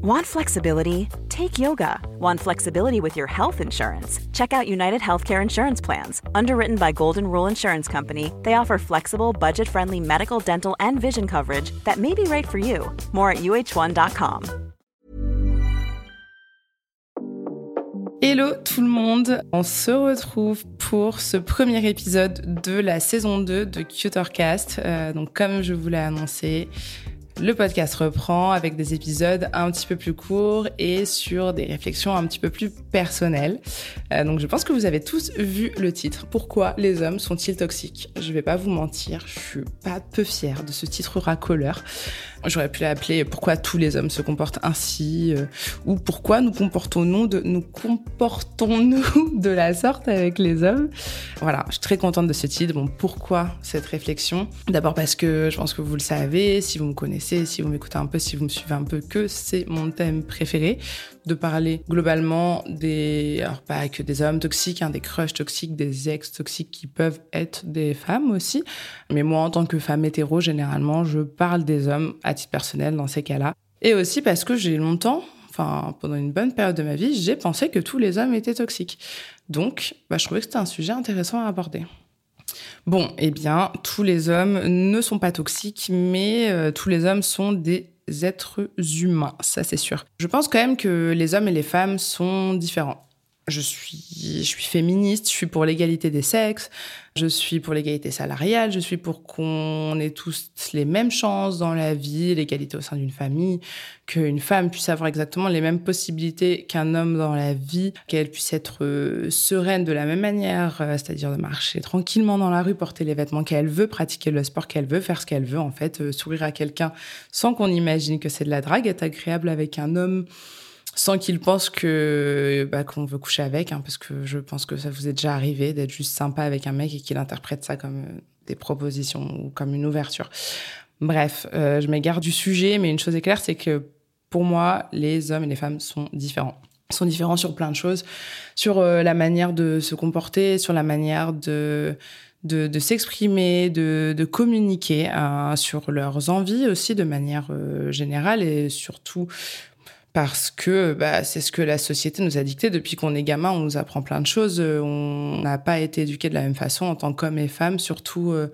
Want flexibility? Take yoga. Want flexibility with your health insurance? Check out United Healthcare Insurance Plans. Underwritten by Golden Rule Insurance Company, they offer flexible, budget friendly medical, dental, and vision coverage that may be right for you. More at uh1.com. Hello tout le monde, on se retrouve pour ce premier épisode de la saison 2 de Cutercast. Euh, donc comme je vous l'ai annoncé, Le podcast reprend avec des épisodes un petit peu plus courts et sur des réflexions un petit peu plus personnelles. Euh, donc je pense que vous avez tous vu le titre. Pourquoi les hommes sont-ils toxiques? Je vais pas vous mentir, je suis pas peu fière de ce titre racoleur. J'aurais pu l'appeler Pourquoi tous les hommes se comportent ainsi euh, ou Pourquoi nous comportons-nous de, nous comportons-nous de la sorte avec les hommes? Voilà, je suis très contente de ce titre. Bon, pourquoi cette réflexion? D'abord parce que je pense que vous le savez, si vous me connaissez, si vous m'écoutez un peu, si vous me suivez un peu, que c'est mon thème préféré de parler globalement des, alors pas que des hommes toxiques, hein, des crushs toxiques, des ex toxiques qui peuvent être des femmes aussi. Mais moi, en tant que femme hétéro, généralement, je parle des hommes à titre personnel dans ces cas-là. Et aussi parce que j'ai longtemps, enfin pendant une bonne période de ma vie, j'ai pensé que tous les hommes étaient toxiques. Donc, bah, je trouvais que c'était un sujet intéressant à aborder. Bon, eh bien, tous les hommes ne sont pas toxiques, mais euh, tous les hommes sont des êtres humains, ça c'est sûr. Je pense quand même que les hommes et les femmes sont différents. Je suis, je suis féministe, je suis pour l'égalité des sexes, je suis pour l'égalité salariale, je suis pour qu'on ait tous les mêmes chances dans la vie, l'égalité au sein d'une famille, qu'une femme puisse avoir exactement les mêmes possibilités qu'un homme dans la vie, qu'elle puisse être euh, sereine de la même manière, euh, c'est-à-dire de marcher tranquillement dans la rue, porter les vêtements qu'elle veut, pratiquer le sport qu'elle veut, faire ce qu'elle veut, en fait, euh, sourire à quelqu'un sans qu'on imagine que c'est de la drague, être agréable avec un homme sans qu'il pense que bah, qu'on veut coucher avec, hein, parce que je pense que ça vous est déjà arrivé d'être juste sympa avec un mec et qu'il interprète ça comme euh, des propositions ou comme une ouverture. Bref, euh, je m'égare du sujet, mais une chose est claire, c'est que pour moi, les hommes et les femmes sont différents. Ils sont différents sur plein de choses, sur euh, la manière de se comporter, sur la manière de de, de s'exprimer, de, de, communiquer hein, sur leurs envies aussi de manière générale et surtout parce que bah, c'est ce que la société nous a dicté depuis qu'on est gamin. On nous apprend plein de choses. Euh, on n'a pas été éduqués de la même façon en tant qu'hommes et femmes, surtout. Euh,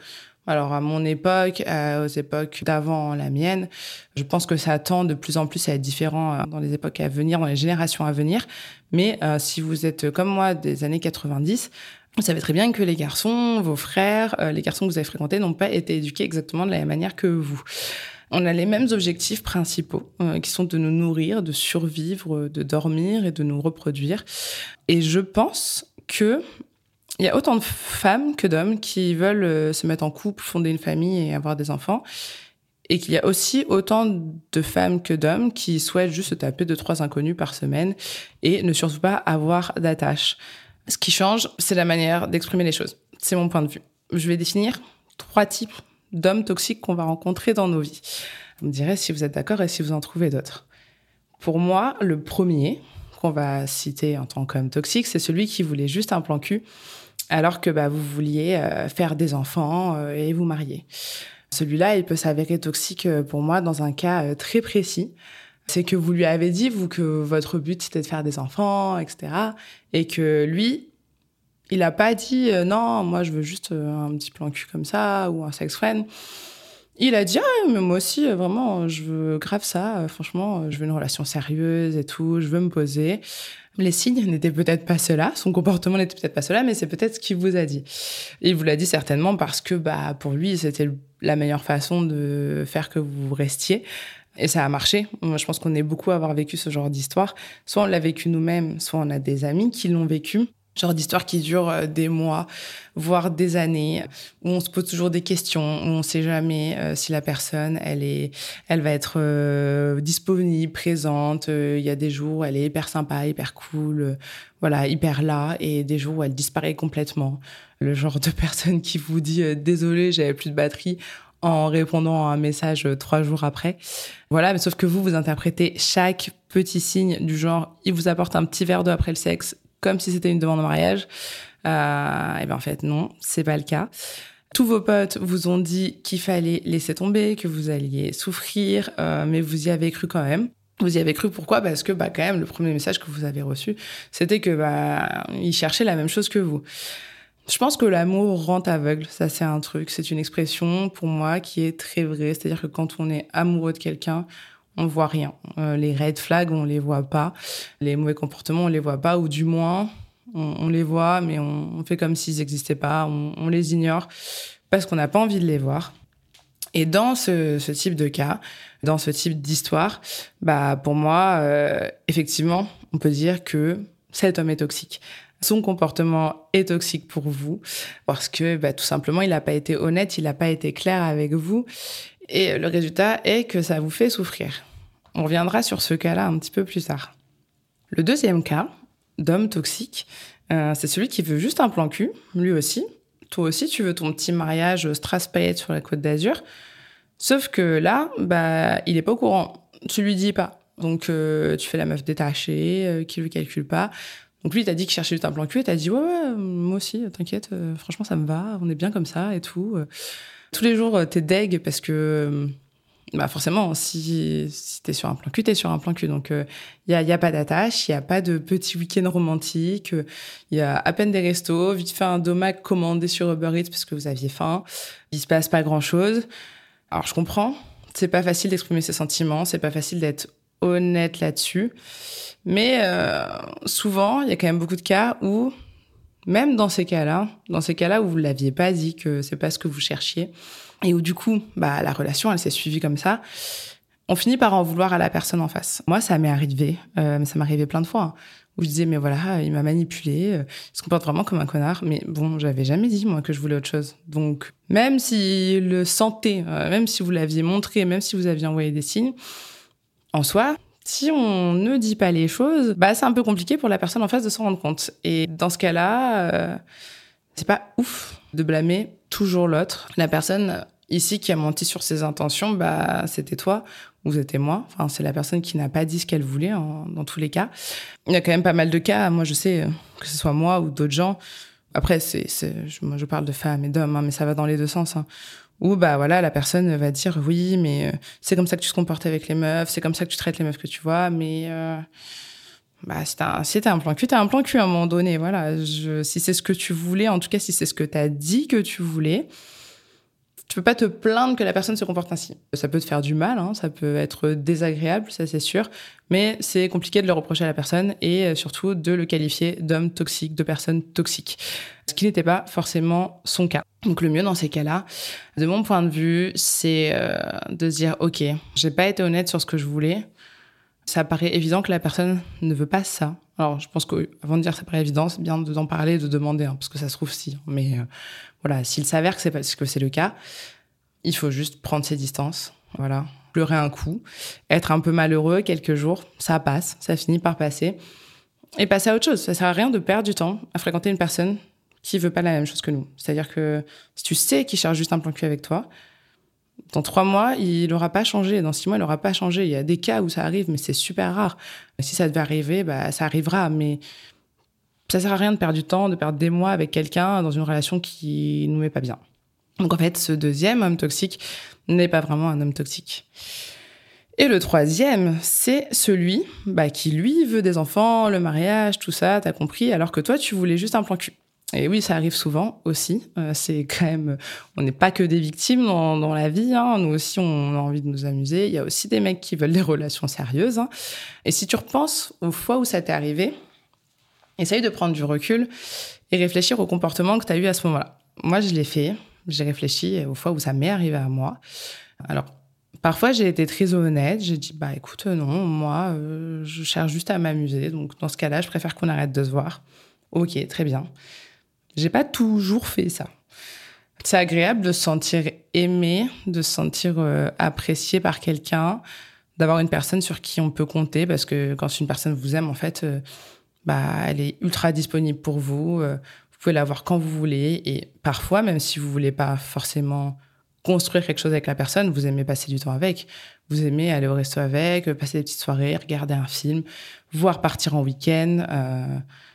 alors à mon époque, aux époques d'avant la mienne, je pense que ça tend de plus en plus à être différent euh, dans les époques à venir, dans les générations à venir. Mais si vous êtes comme moi des années 90, vous savez très bien que les garçons, vos frères, les garçons que vous avez fréquentés n'ont pas été éduqués exactement de la même manière que vous. On a les mêmes objectifs principaux, euh, qui sont de nous nourrir, de survivre, de dormir et de nous reproduire. Et je pense que il y a autant de femmes que d'hommes qui veulent euh, se mettre en couple, fonder une famille et avoir des enfants. Et qu'il y a aussi autant de femmes que d'hommes qui souhaitent juste se taper deux, trois inconnus par semaine et ne surtout pas avoir d'attache. Ce qui change, c'est la manière d'exprimer les choses. C'est mon point de vue. Je vais définir trois types d'hommes toxiques qu'on va rencontrer dans nos vies. Vous me direz si vous êtes d'accord et si vous en trouvez d'autres. Pour moi, le premier qu'on va citer en tant qu'homme toxique, c'est celui qui voulait juste un plan cul, alors que bah, vous vouliez euh, faire des enfants euh, et vous marier. Celui-là, il peut s'avérer toxique euh, pour moi dans un cas très précis. C'est que vous lui avez dit, vous, que votre but c'était de faire des enfants, etc. Et que lui, il a pas dit euh, non, moi je veux juste euh, un petit plan cul comme ça ou un sex friend. Il a dit ah, mais moi aussi euh, vraiment je veux grave ça. franchement, je veux une relation sérieuse et tout. Je veux me poser. Les signes n'étaient peut-être pas cela, son comportement n'était peut-être pas cela, mais c'est peut-être ce qu'il vous a dit. il vous l'a dit certainement parce que bah pour lui c'était la meilleure façon de faire que vous restiez. Et ça a marché. Je pense qu'on est beaucoup à avoir vécu ce genre d'histoire. Soit on l'a vécu nous-mêmes, soit on a des amis qui l'ont vécu genre d'histoire qui dure euh, des mois, voire des années, où on se pose toujours des questions, où on sait jamais euh, si la personne, elle est, elle va être euh, disponible, présente. Il y a des jours où elle est hyper sympa, hyper cool, voilà, hyper là, et des jours où elle disparaît complètement. Le genre de personne qui vous dit désolé, j'avais plus de batterie en répondant à un message trois jours après. Voilà, mais sauf que vous, vous interprétez chaque petit signe du genre, il vous apporte un petit verre d'eau après le sexe, comme si c'était une demande en mariage. Euh, et ben en fait non, c'est pas le cas. Tous vos potes vous ont dit qu'il fallait laisser tomber, que vous alliez souffrir, euh, mais vous y avez cru quand même. Vous y avez cru pourquoi? Parce que bah quand même le premier message que vous avez reçu, c'était que bah il cherchait la même chose que vous. Je pense que l'amour rend aveugle, ça c'est un truc, c'est une expression pour moi qui est très vraie, c'est-à-dire que quand on est amoureux de quelqu'un, on voit rien. Euh, les red flags, on les voit pas, les mauvais comportements, on les voit pas. Ou du moins on, les voit mais on, fait comme s'ils n'existaient pas, on, les ignore parce qu'on n'a pas envie de les voir. Et dans ce, type de cas, dans ce type d'histoire, bah pour moi, euh, effectivement, on peut dire que cet homme est toxique. Son comportement est toxique pour vous parce que bah, tout simplement il n'a pas été honnête, il n'a pas été clair avec vous et le résultat est que ça vous fait souffrir. On reviendra sur ce cas-là un petit peu plus tard. Le deuxième cas d'homme toxique, euh, c'est celui qui veut juste un plan cul, lui aussi. Toi aussi, tu veux ton petit mariage strass sur la côte d'Azur. Sauf que là, bah, il est pas au courant. Tu lui dis pas. Donc, euh, tu fais la meuf détachée, euh, qui lui calcule pas. Donc lui, il t'a dit qu'il cherchait juste un plan cul et t'as dit ouais, ouais, moi aussi, t'inquiète, euh, franchement, ça me va, on est bien comme ça et tout. Euh. Tous les jours, t'es deg parce que, bah forcément, si, si t'es sur un plan cul, t'es sur un plan cul. Donc il y, a, y a pas d'attache, il y a pas de petit week-end romantique, il y a à peine des restos, vite fait un domac commandé sur Uber Eats parce que vous aviez faim. Il se passe pas grand-chose. Alors je comprends, c'est pas facile d'exprimer ses sentiments, c'est pas facile d'être honnête là-dessus. Mais euh, souvent, il y a quand même beaucoup de cas où, même dans ces cas-là, dans ces cas-là où vous l'aviez pas dit que c'est pas ce que vous cherchiez, et où du coup, bah la relation, elle s'est suivie comme ça, on finit par en vouloir à la personne en face. Moi, ça m'est arrivé, euh, ça m'est arrivé plein de fois. Hein, où je disais mais voilà il m'a manipulé euh, il se comporte vraiment comme un connard mais bon j'avais jamais dit moi que je voulais autre chose donc même s'il le sentait euh, même si vous l'aviez montré même si vous aviez envoyé des signes en soi si on ne dit pas les choses, bah c'est un peu compliqué pour la personne en face de s'en rendre compte. Et dans ce cas-là, euh, c'est pas ouf de blâmer toujours l'autre. La personne ici qui a menti sur ses intentions, bah c'était toi ou c'était moi. Enfin, c'est la personne qui n'a pas dit ce qu'elle voulait dans tous les cas. Il y a quand même pas mal de cas. Moi, je sais que ce soit moi ou d'autres gens. Après, c'est, moi, je parle de femmes et d'hommes, hein, mais ça va dans les deux sens. Hein où bah voilà la personne va dire oui mais euh, c'est comme ça que tu te comportes avec les meufs c'est comme ça que tu traites les meufs que tu vois mais euh, bah si un, un plan cul t'as un plan cul à un moment donné voilà. Si c'est ce que tu voulais en tout cas si c'est ce que t'as dit que tu voulais tu peux pas te plaindre que la personne se comporte ainsi. Ça peut te faire du mal, hein, ça peut être désagréable, ça c'est sûr, mais c'est compliqué de le reprocher à la personne et euh, surtout de le qualifier d'homme toxique, de personne toxique, ce qui n'était pas forcément son cas. Donc le mieux dans ces cas-là, de mon point de vue, c'est euh, de se dire ok, j'ai pas été honnête sur ce que je voulais. Ça paraît évident que la personne ne veut pas ça. Alors, je pense qu'avant de dire ça paraît évident, c'est bien d'en parler, de demander, hein, parce que ça se trouve si. Mais euh, voilà, s'il s'avère que c'est parce que c'est le cas, il faut juste prendre ses distances. Voilà, pleurer un coup, être un peu malheureux quelques jours, ça passe, ça finit par passer, et passer à autre chose. Ça sert à rien de perdre du temps à fréquenter une personne qui veut pas la même chose que nous. C'est-à-dire que si tu sais qu'il cherche juste un plan cul avec toi, dans trois mois, il n'aura pas changé. Dans six mois, il n'aura pas changé. Il y a des cas où ça arrive, mais c'est super rare. Si ça devait arriver, bah, ça arrivera. Mais ça sert à rien de perdre du temps, de perdre des mois avec quelqu'un dans une relation qui nous met pas bien. Donc en fait, ce deuxième homme toxique n'est pas vraiment un homme toxique. Et le troisième, c'est celui bah, qui, lui, veut des enfants, le mariage, tout ça, t'as compris, alors que toi, tu voulais juste un plan cul. Et oui, ça arrive souvent aussi. Euh, c'est quand même, on n'est pas que des victimes dans, la vie. Hein. Nous aussi, on a envie de nous amuser. Il y a aussi des mecs qui veulent des relations sérieuses. Hein. Et si tu repenses aux fois où ça t'est arrivé, essaye de prendre du recul et réfléchir au comportement que tu as eu à ce moment-là. Moi, je l'ai fait. J'ai réfléchi aux fois où ça m'est arrivé à moi. Alors, parfois, j'ai été très honnête. J'ai dit, bah écoute, non, moi, euh, je cherche juste à m'amuser. Donc, dans ce cas-là, je préfère qu'on arrête de se voir. Ok, très bien. J'ai pas toujours fait ça. C'est agréable de se sentir aimé, de se sentir euh, apprécié par quelqu'un, d'avoir une personne sur qui on peut compter parce que quand une personne vous aime, en fait, euh, bah, elle est ultra disponible pour vous. Euh, vous pouvez la voir quand vous voulez et parfois, même si vous voulez pas forcément construire quelque chose avec la personne, vous aimez passer du temps avec. Vous aimez aller au resto avec, passer des petites soirées, regarder un film, voir partir en week-end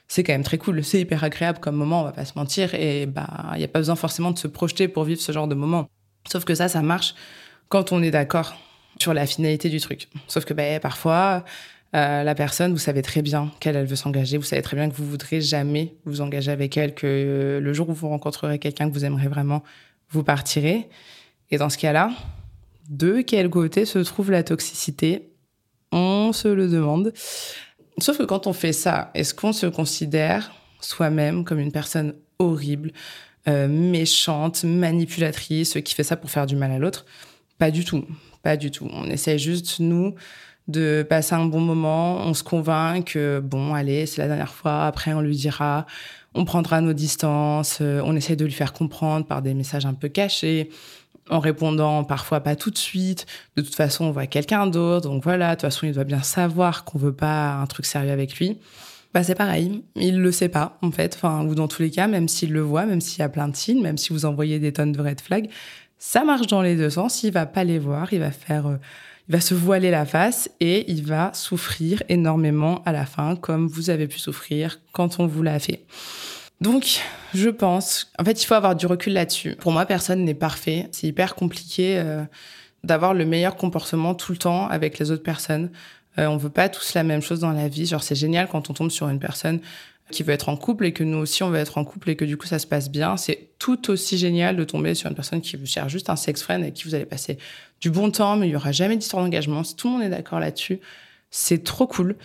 c'est quand même très cool. C'est hyper agréable comme moment, on va pas se mentir. Et bah, il n'y a pas besoin forcément de se projeter pour vivre ce genre de moment. Sauf que ça, ça marche quand on est d'accord sur la finalité du truc. Sauf que bah, parfois, euh, la personne, vous savez très bien qu'elle elle veut s'engager, vous savez très bien que vous voudrez jamais vous engager avec elle, que euh, le jour où vous rencontrerez quelqu'un que vous aimerez vraiment, vous partirez. Et dans ce cas-là, de quel côté se trouve la toxicité? On se le demande. Sauf que quand on fait ça, est-ce qu'on se considère soi-même comme une personne horrible, euh, méchante, manipulatrice, qui fait ça pour faire du mal à l'autre? Pas du tout, pas du tout. On essaie juste, nous, de passer un bon moment. On se convainc que, bon, allez, c'est la dernière fois. Après, on lui dira, on prendra nos distances. Euh, on essaie de lui faire comprendre par des messages un peu cachés, en répondant parfois pas tout de suite. De toute façon, on voit quelqu'un d'autre. Donc voilà, de toute façon, il doit bien savoir qu'on veut pas un truc sérieux avec lui. Bah, c'est pareil. Il le sait pas, en fait. Enfin, ou dans tous les cas, même s'il le voit, même s'il y a plein de signes, même si vous envoyez des tonnes de red flags, ça marche dans les deux sens. Il va pas les voir. Il va faire, euh, il va se voiler la face et il va souffrir énormément à la fin, comme vous avez pu souffrir quand on vous l'a fait. Donc, je pense, en fait, il faut avoir du recul là-dessus. Pour moi, personne n'est parfait. C'est hyper compliqué euh, d'avoir le meilleur comportement tout le temps avec les autres personnes. Euh, on veut pas tous la même chose dans la vie. Genre, c'est génial quand on tombe sur une personne qui veut être en couple et que nous aussi on veut être en couple et que du coup ça se passe bien. C'est tout aussi génial de tomber sur une personne qui cherche juste un sex friend et qui vous allez passer du bon temps, mais il y aura jamais d'histoire d'engagement. Si tout le monde est d'accord là-dessus, c'est trop cool.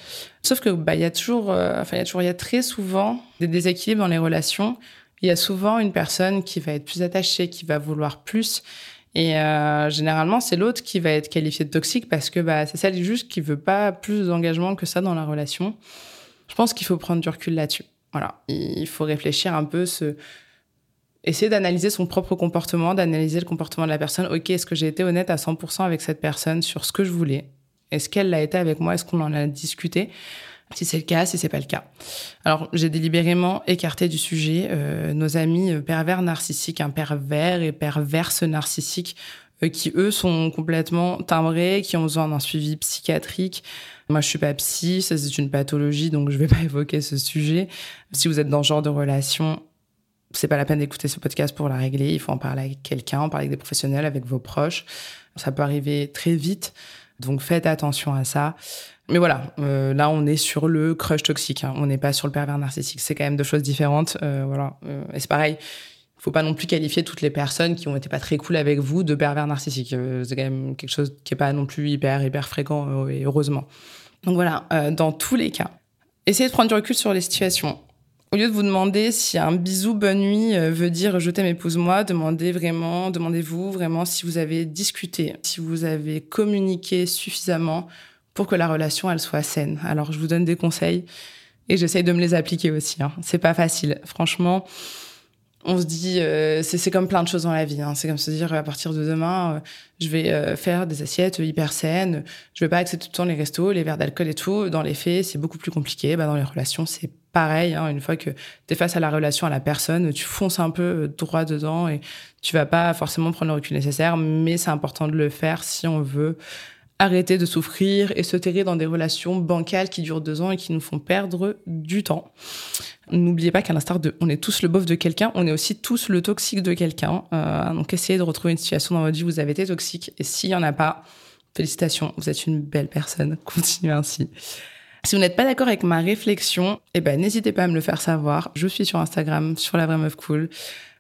Sauf que bah il y a toujours, euh, enfin il y a toujours, il y a très souvent des déséquilibres dans les relations. Il y a souvent une personne qui va être plus attachée, qui va vouloir plus. Et euh, généralement, c'est l'autre qui va être qualifié de toxique parce que bah, c'est celle juste qui veut pas plus d'engagement que ça dans la relation. Je pense qu'il faut prendre du recul là-dessus. Voilà, il faut réfléchir un peu, se... essayer d'analyser son propre comportement, d'analyser le comportement de la personne. Ok, est-ce que j'ai été honnête à 100% avec cette personne sur ce que je voulais? Est-ce qu'elle l'a été avec moi? Est-ce qu'on en a discuté? Si c'est le cas, si c'est pas le cas. Alors, j'ai délibérément écarté du sujet euh, nos amis euh, pervers narcissiques, un pervers et perverse narcissiques, euh, qui eux sont complètement timbrés, qui ont besoin d'un suivi psychiatrique, moi, je suis pas psy, ça c'est une pathologie, donc je vais pas évoquer ce sujet. Si vous êtes dans ce genre de relation, c'est pas la peine d'écouter ce podcast pour la régler. Il faut en parler avec quelqu'un, en parler avec des professionnels, avec vos proches. Ça peut arriver très vite, donc faites attention à ça. Mais voilà, euh, là on est sur le crush toxique, hein. on n'est pas sur le pervers narcissique. C'est quand même deux choses différentes. Euh, voilà, euh, et c'est pareil faut pas non plus qualifier toutes les personnes qui ont été pas très cool avec vous de pervers narcissiques. C'est quand même quelque chose qui est pas non plus hyper hyper fréquent et heureusement. Donc voilà, dans tous les cas, essayez de prendre du recul sur les situations. Au lieu de vous demander si un bisou bonne nuit veut dire je t'aime épouse-moi, demandez vraiment, demandez-vous vraiment si vous avez discuté, si vous avez communiqué suffisamment pour que la relation elle soit saine. Alors je vous donne des conseils et j'essaye de me les appliquer aussi. Hein. C'est pas facile, franchement on se dit, euh, c'est comme plein de choses dans la vie. Hein. C'est comme se dire, à partir de demain, euh, je vais euh, faire des assiettes hyper saines. Je vais pas accepter tout le temps les restos, les verres d'alcool et tout. Dans les faits, c'est beaucoup plus compliqué. Bah, dans les relations, c'est pareil. Hein. Une fois que tu es face à la relation, à la personne, tu fonces un peu droit dedans et tu vas pas forcément prendre le recul nécessaire. Mais c'est important de le faire si on veut arrêter de souffrir et se terrer dans des relations bancales qui durent deux ans et qui nous font perdre du temps. N'oubliez pas qu'à l'instar de, on est tous le bof de quelqu'un, on est aussi tous le toxique de quelqu'un. Euh, donc essayez de retrouver une situation dans votre vie où vous avez été toxique. Et s'il y en a pas, félicitations, vous êtes une belle personne. Continuez ainsi. Si vous n'êtes pas d'accord avec ma réflexion, eh ben n'hésitez pas à me le faire savoir. Je suis sur Instagram, sur la vraie meuf cool.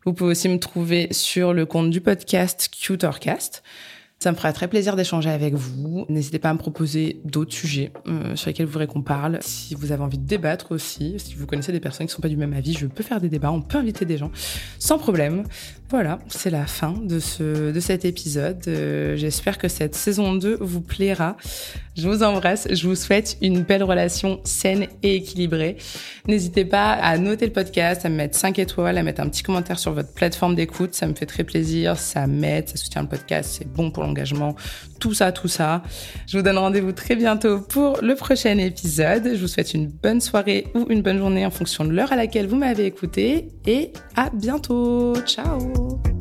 Vous pouvez aussi me trouver sur le compte du podcast Cutercast. Ça me fera très plaisir d'échanger avec vous. N'hésitez pas à me proposer d'autres sujets euh, sur lesquels vous voudrez qu'on parle. Si vous avez envie de débattre aussi, si vous connaissez des personnes qui ne sont pas du même avis, je peux faire des débats, on peut inviter des gens sans problème. Voilà, c'est la fin de, ce, de cet épisode. Euh, j'espère que cette saison 2 vous plaira. Je vous embrasse, je vous souhaite une belle relation saine et équilibrée. N'hésitez pas à noter le podcast, à me mettre 5 étoiles, à mettre un petit commentaire sur votre plateforme d'écoute. Ça me fait très plaisir, ça m'aide, ça soutient le podcast, c'est bon pour Tout ça, tout ça. Je vous donne rendez-vous très bientôt pour le prochain épisode. Je vous souhaite une bonne soirée ou une bonne journée en fonction de l'heure à laquelle vous m'avez écouté. Et à bientôt. Ciao